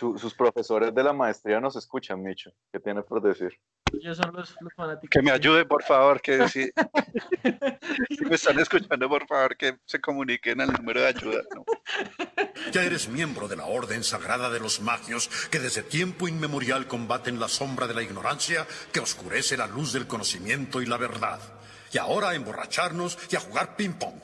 sus profesores de la maestría nos escuchan, Micho. ¿Qué tiene por decir? Ellos son los, fanáticos. Que me ayude, por favor, que si, me están escuchando, por favor, que se comuniquen al número de ayuda. Ya eres miembro de la Orden Sagrada de los Magios, que desde tiempo inmemorial combaten la sombra de la ignorancia, que oscurece la luz del conocimiento y la verdad. Y ahora a emborracharnos y a jugar ping-pong.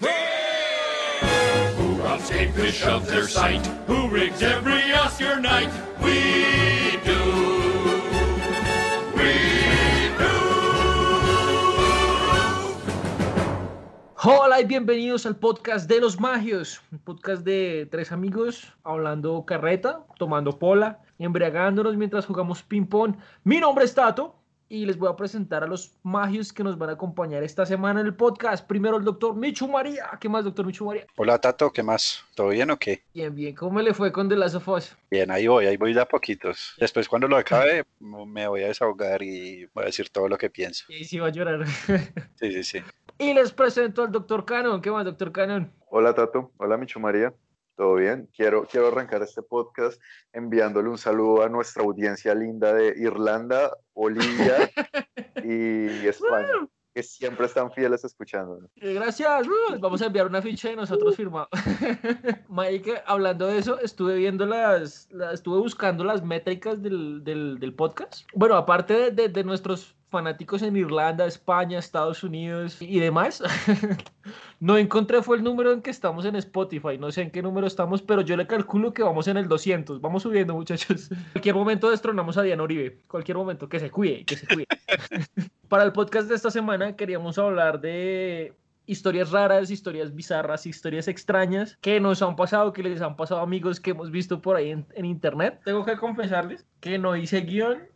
Hola y bienvenidos al podcast de los magios, un podcast de tres amigos hablando carreta, tomando pola, embriagándonos mientras jugamos ping pong. Mi nombre es Tato y les voy a presentar a los magios que nos van a acompañar esta semana en el podcast. Primero el doctor Michu María. ¿Qué más, doctor Michu María? Hola, Tato, ¿qué más? ¿Todo bien o qué? Bien, bien. ¿Cómo le fue con The Last of Us? Bien, ahí voy, ahí voy de a poquitos. Después, cuando lo acabe, me voy a desahogar y voy a decir todo lo que pienso. Y sí va a llorar. sí, sí, sí. Y les presento al doctor Cannon. ¿Qué más, doctor Cannon? Hola, Tato. Hola, Michu María. ¿Todo bien? Quiero, quiero arrancar este podcast enviándole un saludo a nuestra audiencia linda de Irlanda, Bolivia y España, que siempre están fieles escuchándonos. Eh, gracias, vamos a enviar una ficha de nosotros firmado. Mike, hablando de eso, estuve viendo las, estuve buscando las métricas del, del, del podcast. Bueno, aparte de, de nuestros fanáticos en Irlanda, España, Estados Unidos y demás. no encontré fue el número en que estamos en Spotify, no sé en qué número estamos, pero yo le calculo que vamos en el 200. Vamos subiendo, muchachos. cualquier momento destronamos a Diana Uribe, cualquier momento, que se cuide, que se cuide. Para el podcast de esta semana queríamos hablar de historias raras, historias bizarras, historias extrañas que nos han pasado, que les han pasado a amigos que hemos visto por ahí en, en internet. Tengo que confesarles que no hice guion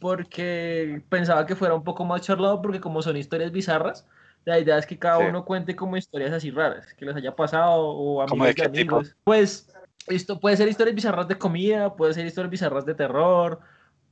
porque pensaba que fuera un poco más charlado, porque como son historias bizarras, la idea es que cada uno cuente como historias así raras, que les haya pasado o amigos de, amigos. Pues esto puede ser historias bizarras de comida, puede ser historias bizarras de terror,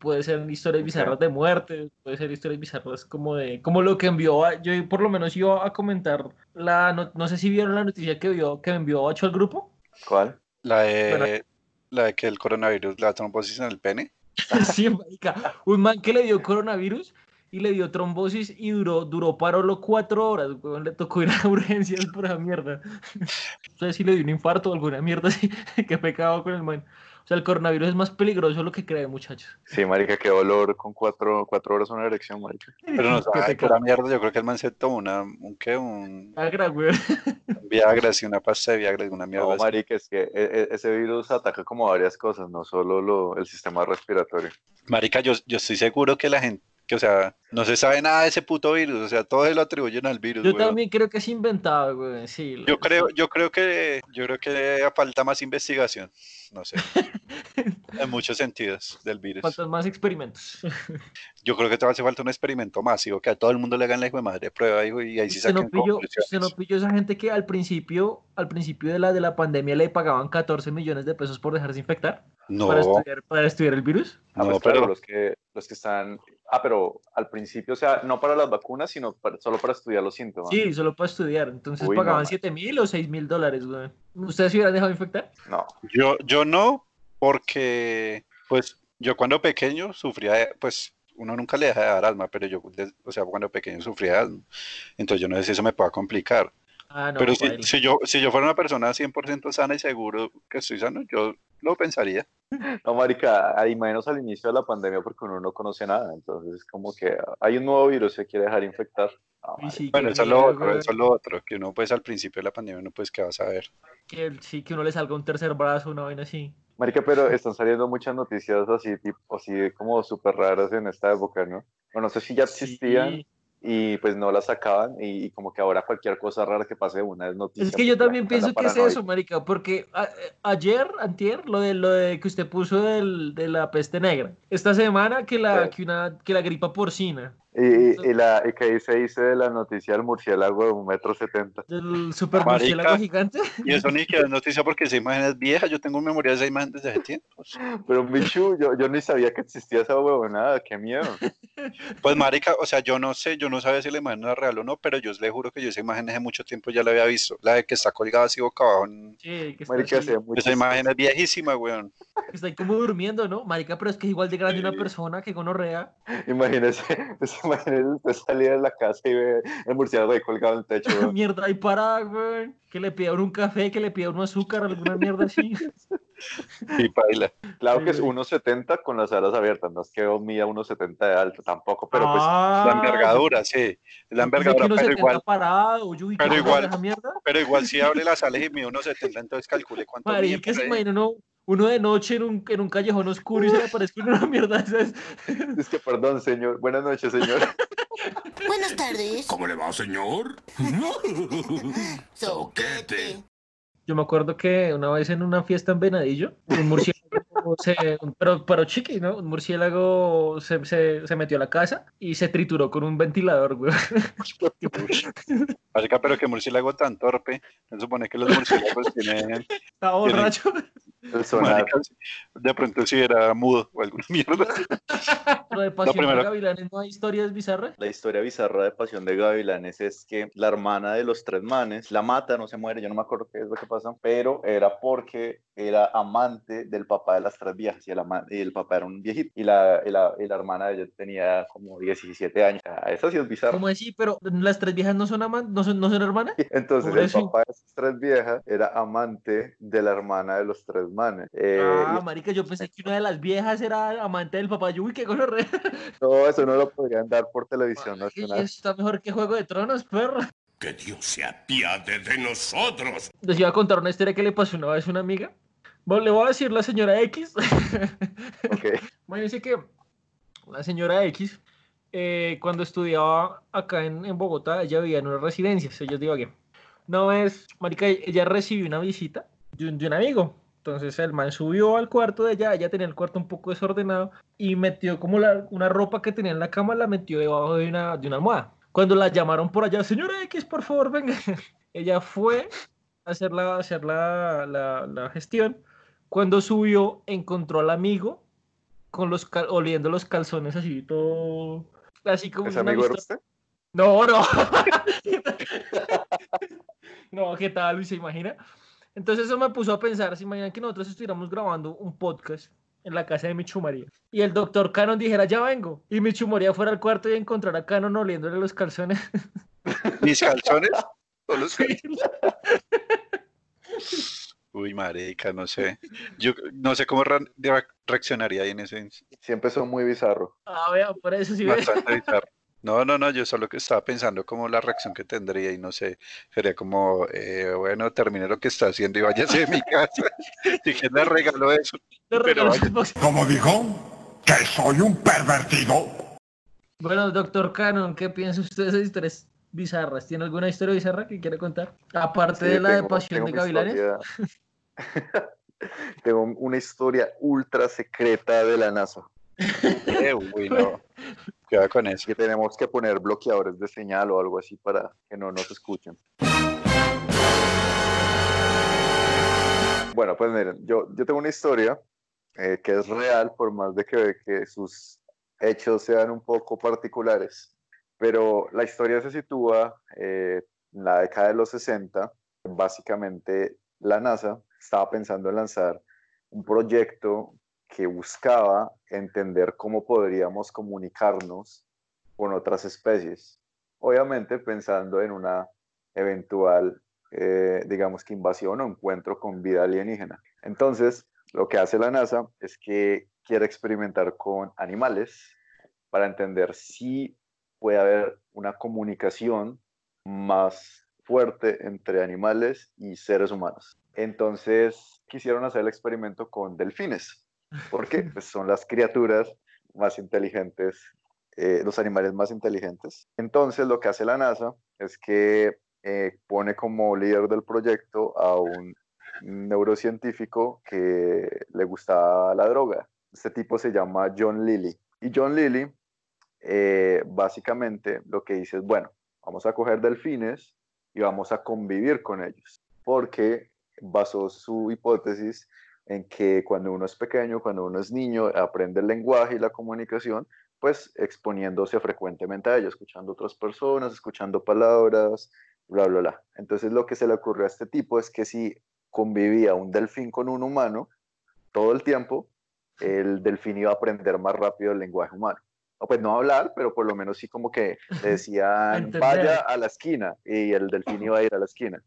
puede ser historias bizarras de muerte, puede ser historias bizarras como de como lo que envió yo por lo menos iba a comentar la no, sé si vieron la noticia que vio que me envió Ocho al grupo. ¿Cuál? La de la de que el coronavirus la trombosis en el pene. sí, marica. Un man que le dio coronavirus y le dio trombosis y duró, duró paro los cuatro horas, Le tocó ir a urgencias por esa mierda. No sé si le dio un infarto o alguna mierda así. Qué pecado con el man. O sea, el coronavirus es más peligroso de lo que cree, muchachos. Sí, marica, qué dolor con cuatro, cuatro horas una erección, marica. Pero no sabe la mierda, yo creo que el man se tomó una, un qué, un... Viagra, güey. Viagra, sí, una pasta de Viagra, una mierda. No, marica, es que e, e, ese virus ataca como varias cosas, no solo lo, el sistema respiratorio. Marica, yo, yo estoy seguro que la gente que, o sea, no se sabe nada de ese puto virus, o sea, todos lo atribuyen al virus. Yo también creo que es inventado, güey, sí. Yo creo, yo creo que, yo creo que falta más investigación, no sé, en muchos sentidos del virus. Faltan más experimentos. Yo creo que te hace falta un experimento masivo, que a todo el mundo le hagan la hijo de madre prueba, y ahí sí se no pilló, Usted no pilló esa gente que al principio, al principio de la, de la pandemia le pagaban 14 millones de pesos por dejarse infectar. No. Para estudiar, para estudiar el virus. Ah, pues pero los que, los que están Ah, pero al principio, o sea, no para las vacunas, sino solo para estudiar los síntomas. Sí, solo para estudiar. Entonces pagaban 7 mil o 6 mil dólares, güey. ¿Ustedes se hubieran dejado infectar? No. Yo, yo no, porque, pues, yo cuando pequeño sufría, pues, uno nunca le deja de dar asma, pero yo, o sea, cuando pequeño sufría asma. Entonces yo no sé si eso me pueda complicar. Ah, no, pero si, si, yo, si yo fuera una persona 100% sana y seguro que estoy sano, yo lo pensaría. No, marica, hay menos al inicio de la pandemia porque uno no conoce nada, entonces es como que hay un nuevo virus que quiere dejar infectar. bueno, eso es, lo otro, eso es lo otro, que uno pues al principio de la pandemia no pues que vas a ver. Que sí, que uno le salga un tercer brazo, una vaina así. Marica, pero están saliendo muchas noticias así, tipo, así como súper raras en esta época, ¿no? Bueno, no sé si ya existían, y pues no la sacaban y, como que ahora cualquier cosa rara que pase una es noticia. Es que yo también pienso que es eso, marica, porque ayer, antier, lo de lo de que usted puso del, de la peste negra. Esta semana que la, que una, que la gripa porcina. Y, y, la, y que ahí se dice de la noticia del murciélago de un metro setenta. ¿Del super Marica. murciélago gigante? Y eso ni que es noticia porque esa imagen es vieja. Yo tengo memoria de esa imagen desde hace tiempo. Pero Michu, yo, yo ni sabía que existía esa huevonada, qué miedo. Pues marica, o sea, yo no sé, yo no sabía si la imagen era real o no, pero yo le juro que yo esa imagen hace mucho tiempo ya la había visto. La de que está colgada así boca abajo. en- Sí, que Marica, así, Esa imagen es viejísima, weón. está ahí como durmiendo, ¿no? Marica, pero es que es igual de grande una persona que gonorrea. Imagínese, imagínese usted salir de la casa y ve el murciélago ahí colgado en el techo. weón. Mierda ahí parada, güey. Que le pida un café, que le pida uno azúcar, alguna mierda así. Y baila. Claro que es Sí. 1.70 con las alas abiertas, no es que mida 1.70 de alto tampoco, pero pues Ah, La envergadura, sí. La que envergadura, pero 70 igual, parado, uy, pero ¿qué igual- esa mierda? pero igual si abre las alas y mide unos 70, entonces calcule cuánto mide Marica, por se imagina uno, uno de noche en un, en un callejón oscuro y se le aparezca una mierda es que perdón, señor. Buenas noches, señor. Buenas tardes. ¿Cómo le va, señor? Soquete. Yo me acuerdo que una vez en una fiesta en Venadillo, un murciélago, se, pero, pero chiqui, ¿no? Un murciélago se, se, se metió a la casa y se trituró con un ventilador, güey. Marica, pero que murciélago tan torpe. Se supone que los murciélagos tienen. Estaba borracho. El sonar. de pronto si era mudo o alguna mierda. Pero de Pasión de primero- Gavilanes no hay historias bizarras. La historia bizarra de Pasión de Gavilanes es que la hermana de los tres manes la mata, no se muere, yo no me acuerdo qué es lo que pasa, pero era porque era amante del papá de las tres viejas y el, y el papá era un viejito y la, y la, y la hermana de ella tenía como 17 años. O sea, eso sí es bizarro. ¿Cómo así? Pero las tres viejas no son amantes, no son, no son hermanas. Entonces el papá de esas tres viejas era amante de la hermana de los tres manes. Eh, ah, marica, yo pensé que una de las vieas era amante del papá. Yo, Uy, qué gonorrea. todo eso no lo podrían dar por televisión Y nacional. está mejor que Juego de Tronos, perro. Que Dios se apiade de nosotros. Les iba a contar una historia que le pasó una vez a una amiga. Bueno, le voy a decir la señora X. Ok. Imagínense que la señora X, eh, cuando estudiaba acá en, en Bogotá, ella vivía en unas residencias, ellos digo que Una vez, marica, ella recibió una visita de un, de un amigo. Entonces el man subió al cuarto de ella, ella tenía el cuarto un poco desordenado y metió como la, una ropa que tenía en la cama, la metió debajo de una, de una almohada. Cuando la llamaron por allá, señora X, por favor, venga. Ella fue a hacer la, a hacer la, la, la gestión. Cuando subió, encontró al amigo con los cal- oliendo los calzones así, todo. Así como ¿Ese una amigo usted? No, no. no, ¿qué tal, Luis? ¿Se imagina? Entonces eso me puso a pensar, se imaginan que nosotros estuviéramos grabando un podcast en la casa de Michu María y el doctor Canon dijera, ya vengo, y Michu María fuera al cuarto y encontrara a Canon oliéndole los calzones. Mis calzones. son los calzones. Uy, marica, no sé. Yo no sé cómo re- re- reaccionaría ahí en ese Siempre son muy bizarro. Ah, vea, por eso sí ves. bastante bizarro. No, no, no, yo solo que estaba pensando como la reacción que tendría y no sé, sería como, eh, bueno, termine lo que está haciendo y váyase de mi casa. ¿Y quién le regaló eso? Le Pero vaya. ¿Cómo dijo? ¿Que soy un pervertido? Bueno, doctor Canon, ¿qué piensa usted de esas historias bizarras? ¿Tiene alguna historia bizarra que quiere contar? Aparte Sí, de la de tengo- Pasión tengo de una Gavilanes. historia- tengo una historia ultra secreta de la NASA. Eh, uy, no. Con eso. que tenemos que poner bloqueadores de señal o algo así para que no nos escuchen. Bueno, pues miren, yo, yo tengo una historia eh, que es real, por más de que, que sus hechos sean un poco particulares, pero la historia se sitúa eh, en la década de los 60. Básicamente, la NASA estaba pensando en lanzar un proyecto que buscaba entender cómo podríamos comunicarnos con otras especies. Obviamente pensando en una eventual, eh, digamos que invasión o encuentro con vida alienígena. Entonces, lo que hace la NASA es que quiere experimentar con animales para entender si puede haber una comunicación más fuerte entre animales y seres humanos. Entonces, quisieron hacer el experimento con delfines porque pues, son las criaturas más inteligentes, eh, los animales más inteligentes. Entonces, lo que hace la NASA es que eh, pone como líder del proyecto a un neurocientífico que le gustaba la droga. Este tipo se llama John Lilly. Y John Lilly eh, básicamente lo que dice es, bueno, vamos a coger delfines y vamos a convivir con ellos, porque basó su hipótesis en que cuando uno es pequeño, cuando uno es niño, aprende el lenguaje y la comunicación, pues exponiéndose frecuentemente a ello, escuchando otras personas, escuchando palabras, bla, bla, bla. Entonces lo que se le ocurrió a este tipo es que si convivía un delfín con un humano todo el tiempo, el delfín iba a aprender más rápido el lenguaje humano. O pues no hablar, pero por lo menos sí como que le decían, vaya a la esquina, y el delfín iba a ir a la esquina.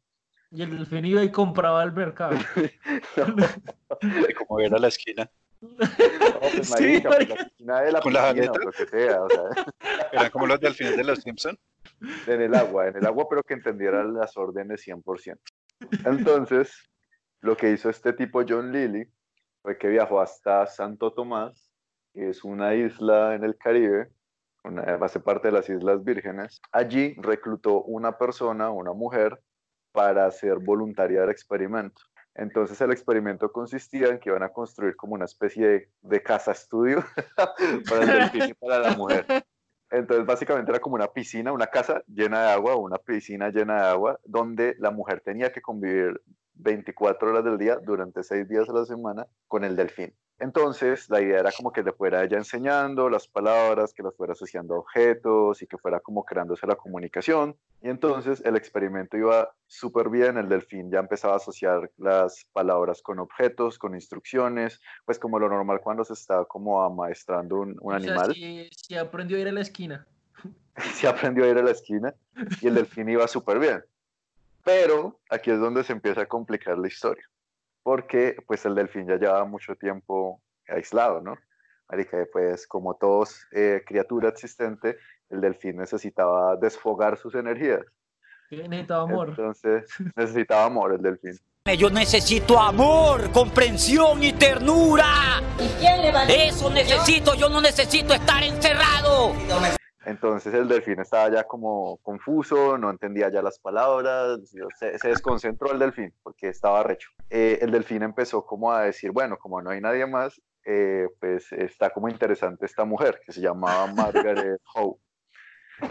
Y el delfín iba y compraba al mercado. de cómo era la esquina. No, pues, Sí, marica, pues, marica. la esquina de la ¿Con la piscina, o lo que sea, o sea, Eran como los delfines de los Simpson. en el agua, en el agua, pero que entendiera las órdenes 100%. Entonces, lo que hizo este tipo John Lilly fue que viajó hasta Santo Tomás, que es una isla en el Caribe, una, hace parte de las Islas Vírgenes. Allí reclutó una persona, una mujer, para ser voluntaria del experimento. Entonces el experimento consistía en que iban a construir como una especie de, casa estudio para el delfín y para la mujer. Entonces, básicamente era como una piscina, una casa llena de agua, una piscina llena de agua, donde la mujer tenía que convivir 24 horas del día durante 6 días a la semana con el delfín. Entonces, la idea era como que le fuera ella enseñando las palabras, que las fuera asociando a objetos y que fuera como creándose la comunicación. Y entonces el experimento iba súper bien, el delfín ya empezaba a asociar las palabras con objetos, con instrucciones, pues como lo normal cuando se está como amaestrando un, un O sea, animal. si, si aprendió a ir a la esquina. se aprendió a ir a la esquina y el delfín iba súper bien. Pero aquí es donde se empieza a complicar la historia, porque pues el delfín ya llevaba mucho tiempo aislado, ¿no? Marica, pues como todos eh, criatura existente, el delfín necesitaba desfogar sus energías. Necesitaba amor. Entonces necesitaba amor el delfín. Yo necesito amor, comprensión y ternura. ¿Y quién le va a Eso necesito, yo no necesito estar encerrado. Entonces el delfín estaba ya como confuso, no entendía ya las palabras, se, se desconcentró el delfín porque estaba recho. Eh, el delfín empezó como a decir, bueno, como no hay nadie más, eh, pues está como interesante esta mujer que se llamaba Margaret Howe.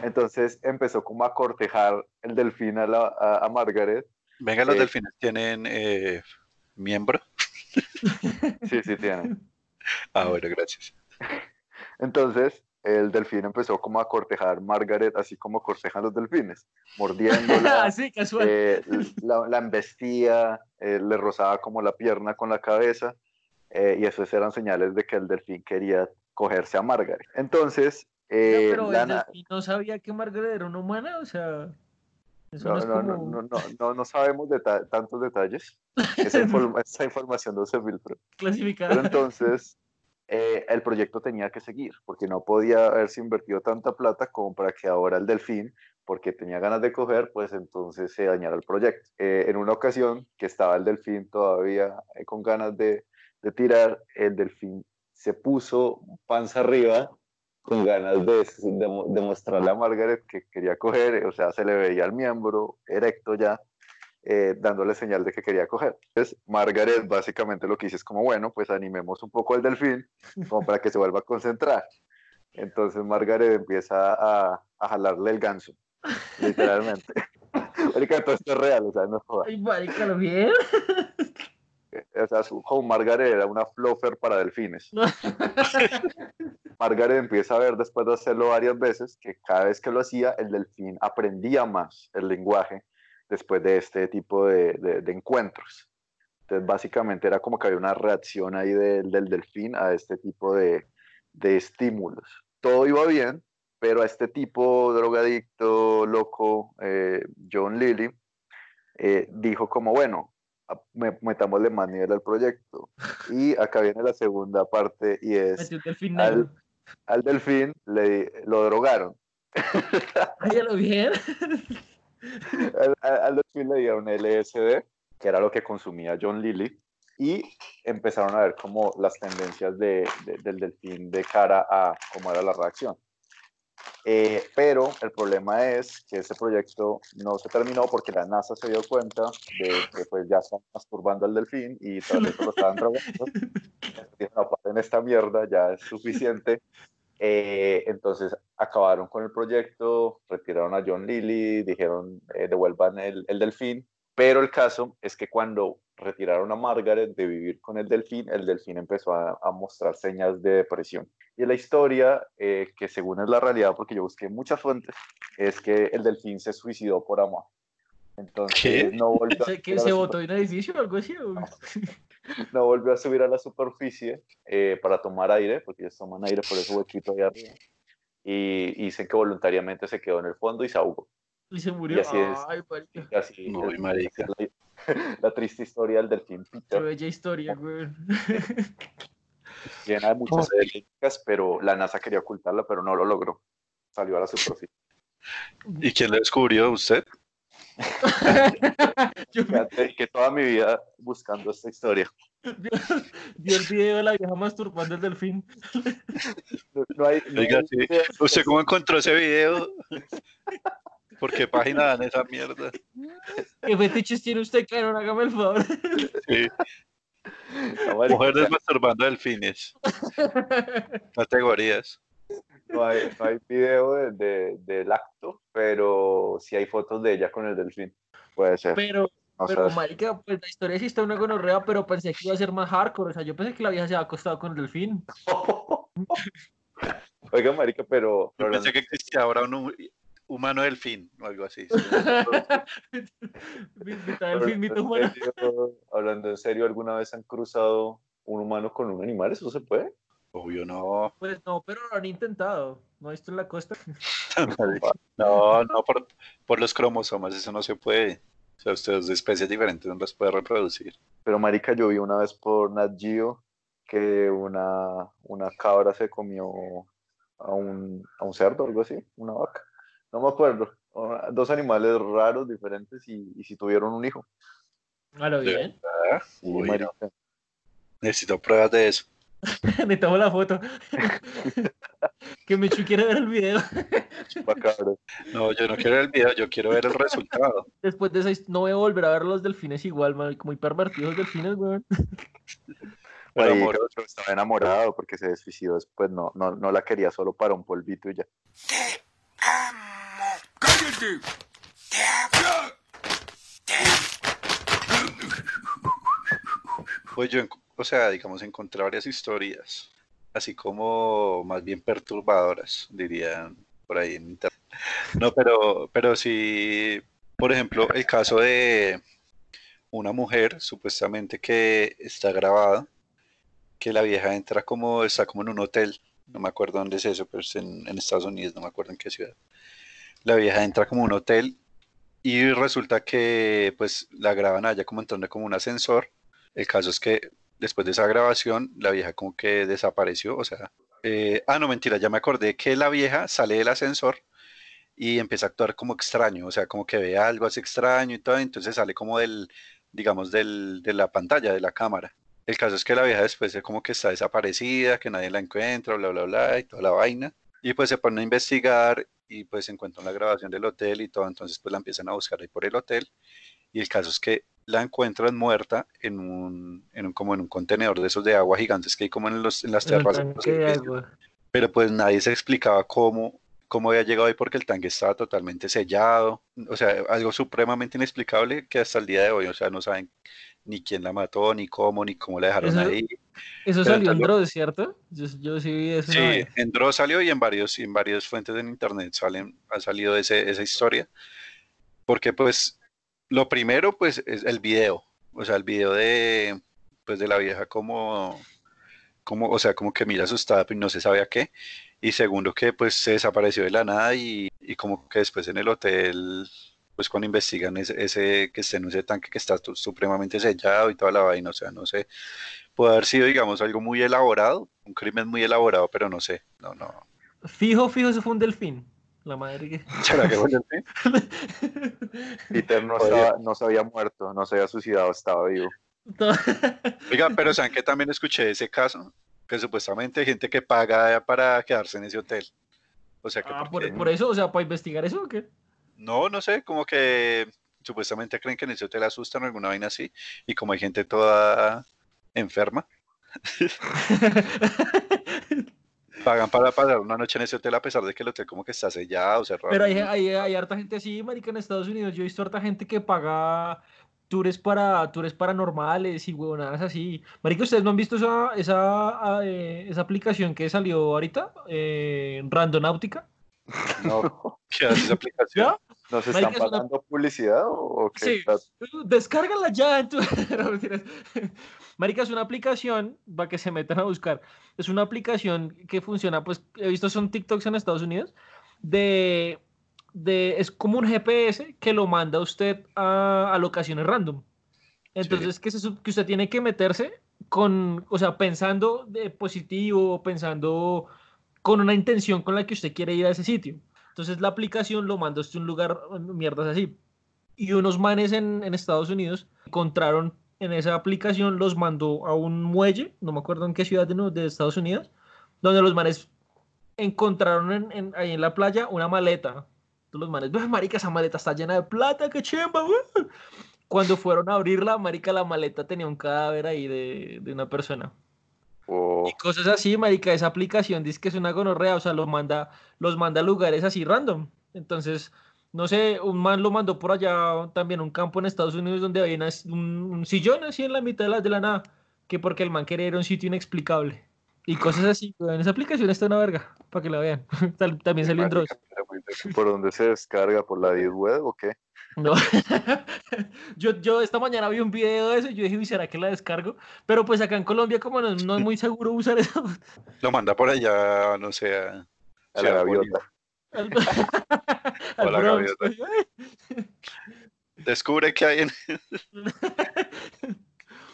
Entonces empezó como a cortejar el delfín a, la- a- a Margaret. Venga, los Eh, delfines tienen eh, miembro. Sí, sí, tiene. Ah, bueno, gracias. Entonces, el delfín empezó como a cortejar Margaret, así como cortejan los delfines, mordiéndola, Así, casual. eh, la, la embestía, eh, le rozaba como la pierna con la cabeza, eh, y esos eran señales de que el delfín quería cogerse a Margaret. Entonces, No, eh, pero el delfín no sabía que Margaret era una humana, o sea. Eso no, no, no, como. no, no, no, no, no sabemos deta- tantos detalles, esa, informa- esa información no se filtró. clasificada. Pero entonces eh, el proyecto tenía que seguir, porque no podía haberse invertido tanta plata como para que ahora el delfín, porque tenía ganas de coger, pues entonces se dañara el proyecto. Eh, en una ocasión que estaba el delfín todavía eh, con ganas de, de tirar, el delfín se puso panza arriba con ganas de, de, de mostrarle a Margaret que quería coger, o sea, se le veía el miembro erecto ya, eh, dándole señal de que quería coger. Entonces, Margaret básicamente lo que dice es como, bueno, pues animemos un poco al delfín, como para que se vuelva a concentrar. Entonces Margaret empieza a, a jalarle el ganso, literalmente. Marica, todo esto es real, o sea, no joda. Ay, marica, ¿lo bien? O sea, su home Margaret era una fluffer para delfines. Margaret empieza a ver después de hacerlo varias veces que cada vez que lo hacía, el delfín aprendía más el lenguaje después de este tipo de, de- de encuentros. Entonces, básicamente era como que había una reacción ahí del, del delfín a este tipo de, de estímulos. Todo iba bien, pero a este tipo drogadicto, loco, eh, John Lilly, eh, dijo como, bueno, metámosle más nivel al proyecto. Y acá viene la segunda parte y es delfín al- delfín le, lo drogaron. Ay, ¿a lo bien? Al, al- al delfín le dieron LSD, que era lo que consumía John Lilly, y empezaron a ver como las tendencias de- de- del delfín de cara a cómo era la reacción. Eh, pero el problema es que ese proyecto no se terminó porque la NASA se dio cuenta de que pues ya están masturbando al delfín y tras eso lo estaban. Dijeron, no, paren esta mierda, ya es suficiente. Eh, entonces acabaron con el proyecto, retiraron a John Lilly, dijeron eh, devuelvan el, el delfín, pero el caso es que cuando retiraron a Margaret de vivir con el delfín, el delfín empezó a, a mostrar señas de depresión. Y la historia, eh, que según es la realidad, porque yo busqué muchas fuentes, es que el delfín se suicidó por amor. Entonces ¿Qué? no volvió, a ¿Se, que subir a se botó de un edificio o algo así? o? no volvió a subir a la superficie eh, para tomar aire, porque ellos toman aire por ese huequito ahí arriba. Y, y dicen que voluntariamente se quedó en el fondo y se ahogó. Y se murió. Y así es. Ay, Y así Uy, es- marica. es la, la triste historia del delfín Qué Peter, bella historia, güey. llena de muchas eléctricas, pero la NASA quería ocultarla, pero no lo logró. Salió a la superficie. ¿Y quién lo descubrió? ¿Usted? Yo me que toda mi vida buscando esta historia. vi el video de la vieja masturbando el delfín. No, no hay, no Oiga, hay sí. ¿Usted cómo encontró ese video? ¿Por qué página dan esa mierda? ¿Qué fetiches tiene usted, Canon? Hágame el favor. Sí. Mujeres masturbando delfines. Categorías. no hay, no hay video de- de- del acto, pero sí hay fotos de ella con el delfín. Puede ser. Pero, no pero, sé. marica, pues la historia sí está una gonorrea, pero pensé que iba a ser más hardcore. O sea, yo pensé que la vieja se había acostado con el delfín. Oiga, marica, pero, Yo pero pensé que existía ahora un hu- humano delfín o algo así. Mitad hablando mitad en humano. serio- hablando en serio, ¿alguna vez han cruzado un humano con un animal? ¿Eso se puede? Obvio no. Pues no, pero lo han intentado. ¿No visto en la costa? No, no, por, por los cromosomas eso no se puede. O sea, ustedes de especies diferentes no las puede reproducir. Pero, marica, yo vi una vez por Nat Geo que una, una cabra se comió a un, a un cerdo, algo así, una vaca. No me acuerdo. Dos animales raros, diferentes, y, y si tuvieron un hijo. A lo ¿De bien. verdad? Sí, Uy, marica. no. Necesito pruebas de eso. Me tomo la foto. que Michu quiere ver el video. No, yo no quiero ver el video, yo quiero ver el resultado. Después de esa his- no voy a volver a ver los delfines igual, man. Muy pervertidos los delfines, weón. Pero Marica, amor, otro estaba enamorado porque se desfició después, no, no, no la quería solo para un polvito y ya. Pues yo, o sea, digamos, encontré varias historias, así como más bien perturbadoras, dirían por ahí en internet. No, pero, pero sí, por ejemplo, el caso de una mujer, supuestamente que está grabada, que la vieja entra como, está como en un hotel, no me acuerdo dónde es eso, pero es en Estados Unidos, no me acuerdo en qué ciudad. La vieja entra como un hotel y resulta que pues la graban allá como entrando como un ascensor. El caso es que después de esa grabación, la vieja como que desapareció, o sea, eh, ah, no, mentira, ya me acordé que la vieja sale del ascensor y empieza a actuar como extraño, o sea, como que ve algo así extraño y todo, entonces sale como del, digamos, del, de la pantalla, de la cámara. El caso es que la vieja después es como que está desaparecida, que nadie la encuentra, bla, bla, bla, y toda la vaina. Y pues se ponen a investigar y pues encuentran la grabación del hotel y todo, entonces pues la empiezan a buscar ahí por el hotel. Y el caso es que la encuentran muerta en un, en un como en un contenedor de esos de agua gigantes que hay como en, los, en las terrazas. pero pues nadie se explicaba cómo, cómo había llegado ahí porque el tanque estaba totalmente sellado, o sea, algo supremamente inexplicable que hasta el día de hoy, o sea, no saben ni quién la mató, ni cómo, ni cómo la dejaron Eso- ahí. Eso Pero salió en Dross, ¿cierto? Yo, yo sí vi eso. Sí, vez. en Dross salió y en varios, y en varias fuentes en internet salen, ha salido ese, esa historia, porque pues lo primero pues es el video, o sea, el video de pues de la vieja como, como, o sea, como que mira asustada, pero no se sabe a qué, y segundo que pues se desapareció de la nada y, y como que después en el hotel, pues cuando investigan ese, ese que está en ese tanque que está supremamente sellado y toda la vaina, o sea, no sé, puede haber sido, digamos, algo muy elaborado, un crimen muy elaborado, pero no sé, no, no. Fijo, fijo, eso fue un delfín. La madre que. ¿Será que fue el delfín? Peter no, estaba, no se había muerto, no se había suicidado, estaba vivo. Oiga, pero ¿saben que también escuché ese caso? Que supuestamente hay gente que paga para quedarse en ese hotel. O sea que Ah, porque- por, por eso, o sea, para investigar eso o qué? no, no sé, como que supuestamente creen que en ese hotel asustan o alguna vaina así, y como hay gente toda enferma, pagan para pasar una noche en ese hotel a pesar de que el hotel como que está sellado, cerrado. Pero hay, hay, hay harta gente así, marica, en Estados Unidos. Yo he visto harta gente que paga tours para tours paranormales y huevonadas así. Marica, ¿ustedes no han visto esa, esa, eh, esa aplicación que salió ahorita? Eh, Randonáutica. No, ¿qué hace esa aplicación? ¿Ya? ¿Nos están Marica, es una- pagando publicidad o qué? Sí, Está- descárgala ya. en tu- No, mentiras. Marica, es una aplicación, para que se metan a buscar. Es una aplicación que funciona, pues he visto son TikToks en Estados Unidos, de, de es como un GPS que lo manda usted a, a locaciones random. Entonces, que, se que usted tiene que meterse con, o sea, pensando de positivo, pensando con una intención con la que usted quiere ir a ese sitio. Entonces, la aplicación lo manda a un lugar, mierdas así. Y unos manes en, en Estados Unidos encontraron en esa aplicación, los mandó a un muelle, no me acuerdo en qué ciudad de, de Estados Unidos, donde los manes encontraron en, en- ahí en la playa una maleta. Entonces los manes, "Ve, marica, esa maleta está llena de plata, qué chimba, güey". Cuando fueron a abrirla, marica, la maleta tenía un cadáver ahí de, de una persona. Y cosas así, marica, esa aplicación dice que es una gonorrea, o sea, los manda, los manda a lugares así random. Entonces, no sé, un man lo mandó por allá también un campo en Estados Unidos donde había una- un, un sillón así en la mitad de la, de la nada, que porque el man quería ir a un sitio inexplicable. Y cosas así, en esa aplicación está una verga, para que la vean. También salió en Dross. ¿Por dónde se descarga? ¿Por la Deep Web o qué? No. yo, yo esta mañana vi un video de eso y yo dije, "Uy, ¿será que la descargo? Pero pues acá en Colombia como no, no es muy seguro usar eso. Lo manda por allá, no sé, a A la gaviota. Al, O al la Bronx. gaviota. Descubre qué hay en,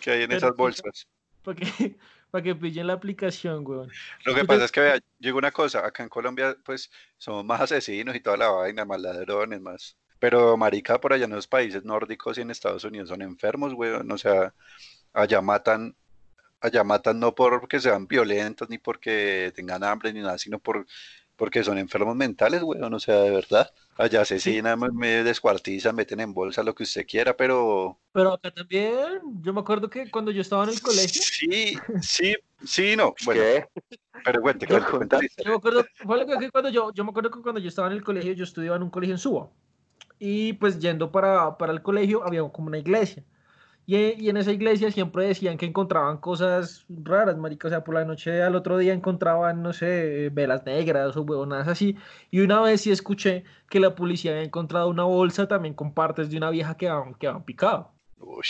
qué hay en Pero esas bolsas. Para que, pa' que pillen la aplicación, weón. Lo que pasa es que, vea, llegó una cosa, acá en Colombia, pues, somos más asesinos y toda la vaina, más ladrones, más. Pero, marica, por allá en los países nórdicos y en Estados Unidos son enfermos, weón. O sea, allá matan, allá matan no porque sean violentos, ni porque tengan hambre, ni nada, sino por, porque son enfermos mentales, weón. O sea, de verdad. Allá asesinan, me- me descuartizan, meten en bolsa lo que usted quiera, pero Pero acá también, yo me acuerdo que cuando yo estaba en el colegio, sí, sí, sí, no. Bueno, ¿Qué? pero cuente, ¿Qué cuente, cuente yo me acuerdo, fue lo que- que cuando yo, yo me acuerdo que cuando yo estaba en el colegio, yo estudiaba en un colegio en Suba. Y pues yendo para, para el colegio había como una iglesia. Y, y en esa iglesia siempre decían que encontraban cosas raras, marica. O sea, por la noche al otro día encontraban, no sé, velas negras o huevonadas así. Y una vez sí escuché que la policía había encontrado una bolsa también con partes de una vieja que habían, que habían picado. Uy,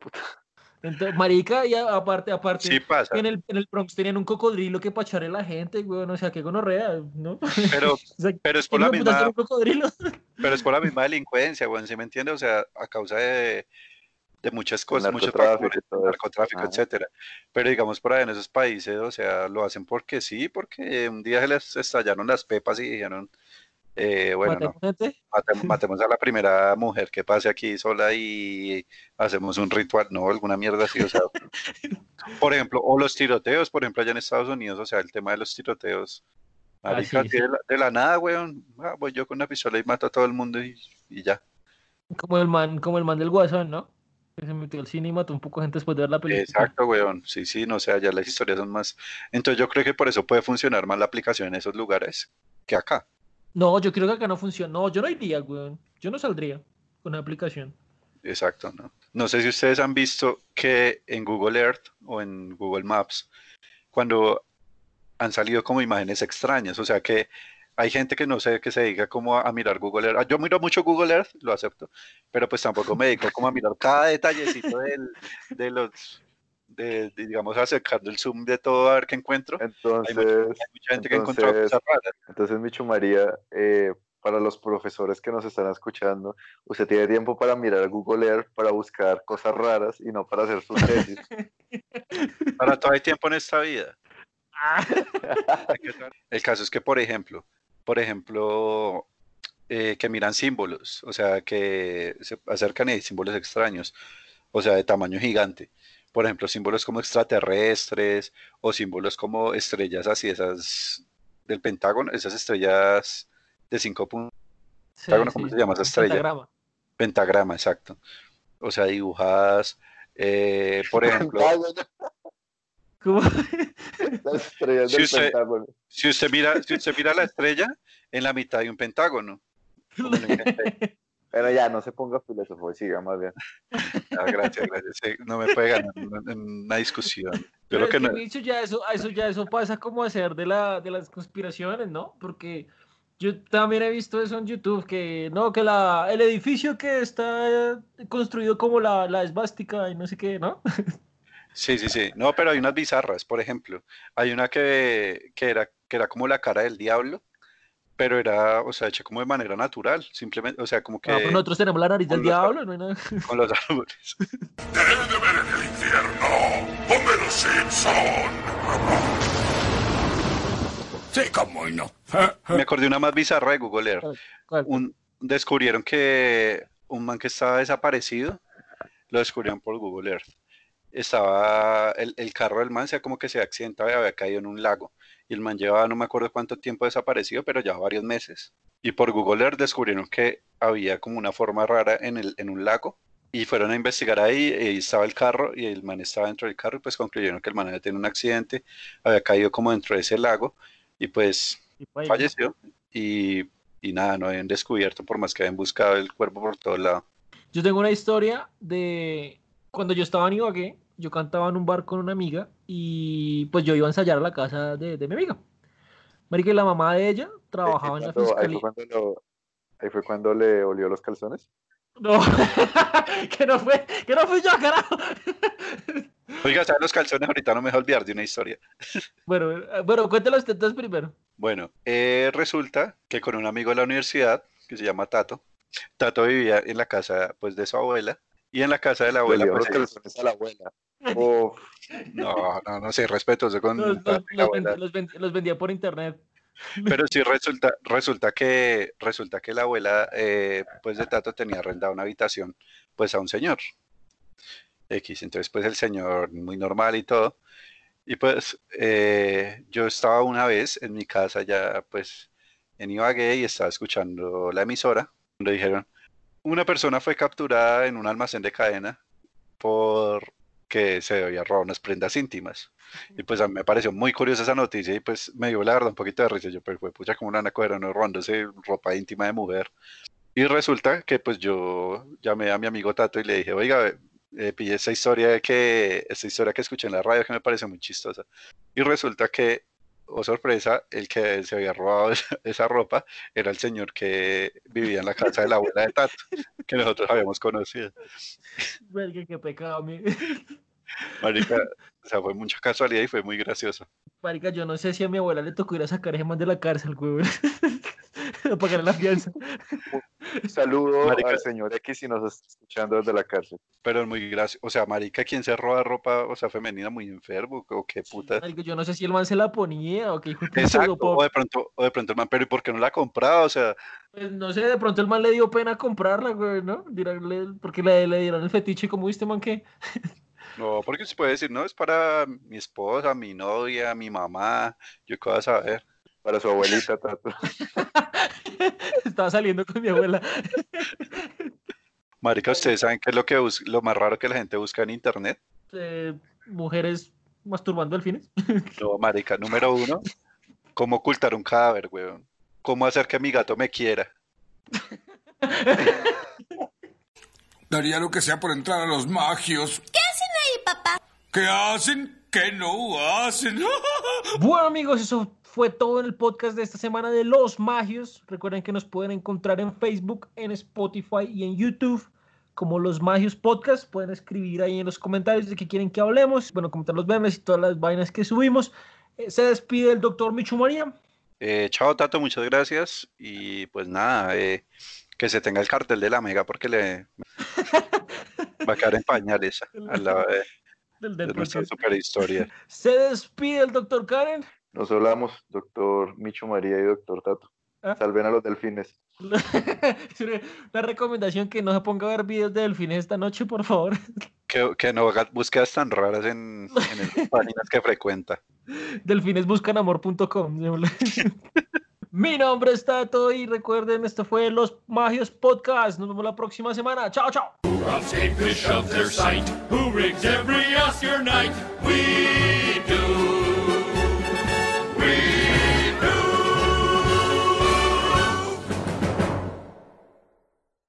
puta. Entonces, marica, y aparte, aparte, sí pasa. en el, en el Bronx tenían un cocodrilo que pacharé la gente, weón, o sea, qué gonorrea, ¿no? Pero, O sea, pero es por ¿quién la misma, quiere un cocodrilo? pero es por la misma delincuencia, weón, ¿sí me entiende? O sea, a causa de, de muchas cosas, muchos narcotráfico narcotráfico, etcétera. Pero digamos por ahí en esos países, o sea, lo hacen porque sí, porque un día se les estallaron las pepas y dijeron, eh, bueno, no, Matemos gente. matem- matemos a la primera mujer que pase aquí sola y hacemos un ritual, no, alguna mierda así, o sea, por ejemplo, o los tiroteos, por ejemplo, allá en Estados Unidos, o sea, el tema de los tiroteos, Ah, marica, sí, así de, la, de la nada, weón, ah, voy yo con una pistola y mato a todo el mundo y, y ya. Como el man, como el man del Guasón, ¿no? Que se metió al cine y mató un poco gente después de ver la película. Exacto, weón, sí, sí, no sé, allá las historias son más, entonces yo creo que por eso puede funcionar más la aplicación en esos lugares que acá. No, yo creo que acá no funciona. No, yo no iría, weón. Yo no saldría con la aplicación. Exacto, ¿no? No sé si ustedes han visto que en Google Earth o en Google Maps, cuando han salido como imágenes extrañas, o sea que hay gente que no sé, que se dedica como a, mirar Google Earth. Ah, Yo miro mucho Google Earth, lo acepto, pero pues tampoco me dedico como a mirar cada detallecito de los, de, de, digamos, acercando el zoom de todo a ver qué encuentro. Hay Entonces, mucha, hay mucha gente que ha encontrado entonces- cosas raras. entonces Michu María, eh, para los profesores que nos están escuchando, usted tiene tiempo para mirar Google Earth para buscar cosas raras y no para hacer su tesis. Para todo hay tiempo en esta vida. El caso es que, por ejemplo, por ejemplo, eh, que miran símbolos, o sea, que se acercan y hay símbolos extraños, o sea, de tamaño gigante. Por ejemplo, símbolos como extraterrestres o símbolos como estrellas así, esas del Pentágono, esas estrellas de cinco puntos, Sí, Pentágono, ¿cómo se llama esa estrella? pentagrama. pentagrama, exacto. O sea, dibujadas, eh, por ejemplo, ¿Cómo? Las estrellas Si del usted- Pentágono. Si usted mira, si usted mira la estrella, en la mitad hay un pentágono. Como. Pero ya, no se ponga filósofo, siga más bien. Ah, gracias, gracias. Sí, no me puede ganar en una- discusión. Yo Pero lo es que no, Micho, ya eso, eso ya eso pasa como a ser de la de las conspiraciones, ¿no? Porque yo también he visto eso en YouTube, que no, que la, el edificio que está construido como la, la esvástica y no sé qué, ¿no? Sí, sí, sí. No, pero hay unas bizarras, por ejemplo. Hay una que, que era, que era como la cara del diablo, pero era, o sea, hecha como de manera natural, simplemente, o sea, como que Ah, pero nosotros tenemos la nariz del diablo, no hay nada. con los árboles. Debe de ver en el infierno. Homero Simpson. Sí, cómo no. Me acordé una más bizarra de Google Earth. Un, descubrieron que un man que estaba desaparecido, lo descubrieron por Google Earth. Estaba, el, el carro del man, sea como que se accidentaba y había caído en un lago. Y el man llevaba, no me acuerdo cuánto tiempo desaparecido, pero ya varios meses. Y por Google Earth descubrieron que había como una forma rara en, el, en un lago. Y fueron a investigar ahí, y estaba el carro, y el man estaba dentro del carro, y pues concluyeron que el man había tenido un accidente, había caído como dentro de ese lago, y pues Y falleció. Y, y nada, no habían descubierto, por más que habían buscado el cuerpo por todo lado. Yo tengo una historia de cuando yo estaba en Ibagué, yo cantaba en un bar con una amiga y pues yo iba a ensayar a la casa de, de mi amiga. Marica, y la mamá de ella trabajaba en la ahí, fiscalía. fue cuando lo- ahí fue cuando le olió los calzones. No, que no fue, que no fui yo, carajo. Oiga, ¿saben los calzones? Ahorita no me voy a olvidar de una historia. Bueno, bueno, cuéntelo usted entonces primero. Bueno, eh, resulta que con un amigo de la universidad, que se llama Tato, Tato vivía en la casa pues de su abuela, y en la casa de la Le abuela, pues, a la abuela. No, no, no sé, respetuoso con Los, Tato los- y la los vend- abuela. los vend- los vendía por internet. Pero sí resulta, resulta que, resulta que la abuela, eh, pues de Tato tenía arrendado una habitación, pues a un señor. X, entonces pues el señor muy normal y todo. Y pues eh, yo estaba una vez en mi casa ya pues en Ibagué y estaba escuchando la emisora, donde dijeron, una persona fue capturada en un almacén de cadena porque se había robado unas prendas íntimas. Y pues a mí me pareció muy curiosa esa noticia y pues me dio la verdad un poquito de risa. Yo, pero fue pucha, como una coger a uno robándose ropa íntima de mujer? Y resulta que pues yo llamé a mi amigo Tato y le dije, oiga, eh, pillé esa historia que, esta historia que escuché en la radio que me pareció muy chistosa. Y resulta que, oh sorpresa, el que se había robado esa, esa ropa era el señor que vivía en la casa de la abuela de Tato, que nosotros habíamos conocido. Verga, qué pecado, mi. Marica, o sea, fue mucha casualidad y fue muy gracioso. Marica, yo no sé si a mi abuela le tocó ir a sacar ese man de la cárcel, güey. A pagar la fianza. un saludo Marica. al señor X si nos está escuchando desde la cárcel. Pero es muy gracioso. O sea, marica, ¿quién se roba ropa, o sea, femenina muy enfermo? ¿O qué puta? Marica, yo no sé si el man se la ponía o qué hijo de puta, Exacto, o de pronto, o de pronto el man, pero ¿y por qué no la ha comprado? O sea, Pues no sé, de pronto el man le dio pena comprarla, güey, ¿no? Dirarle- porque le, le dieron el fetiche, como viste, man, que no, porque se puede decir, no, es para mi esposa, mi novia, mi mamá, yo qué vas a saber. Para su abuelita, Tato. estaba saliendo con mi abuela. Marica, ¿ustedes saben qué es lo que bus- lo más raro que la gente busca en internet? Eh, mujeres masturbando delfines. No, marica, número uno, cómo ocultar un cadáver, weón. ¿Cómo hacer que mi gato me quiera? Daría lo que sea por entrar a los magios. ¿Qué hacen ahí, papá? ¿Qué hacen? ¿Qué no hacen? Bueno, amigos, eso fue todo en el podcast de esta semana de Los Magios. Recuerden que nos pueden encontrar en Facebook, en Spotify y en YouTube como Los Magios Podcast. Pueden escribir ahí en los comentarios de qué quieren que hablemos. Bueno, comentar los memes y todas las vainas que subimos. Eh, se despide el doctor Michu María. Eh, chao, Tato, muchas gracias. Y pues nada, eh, que se tenga el cartel de la Mega porque le va a quedar en pañales al lado de, Del, de del nuestra podcast. super historia. Se despide el doctor Karen. Nos hablamos, doctor Micho María y doctor Tato. Ah. Salven a los delfines. Una una recomendación que no se ponga a ver videos de delfines esta noche, por favor. Que, que no haga búsquedas tan raras en, en las páginas que frecuenta. delfinesbuscanamor.com. Mi nombre es Tato y recuerden, esto fue Los Magios Podcast. Nos vemos la próxima semana. Chao, chao. Who We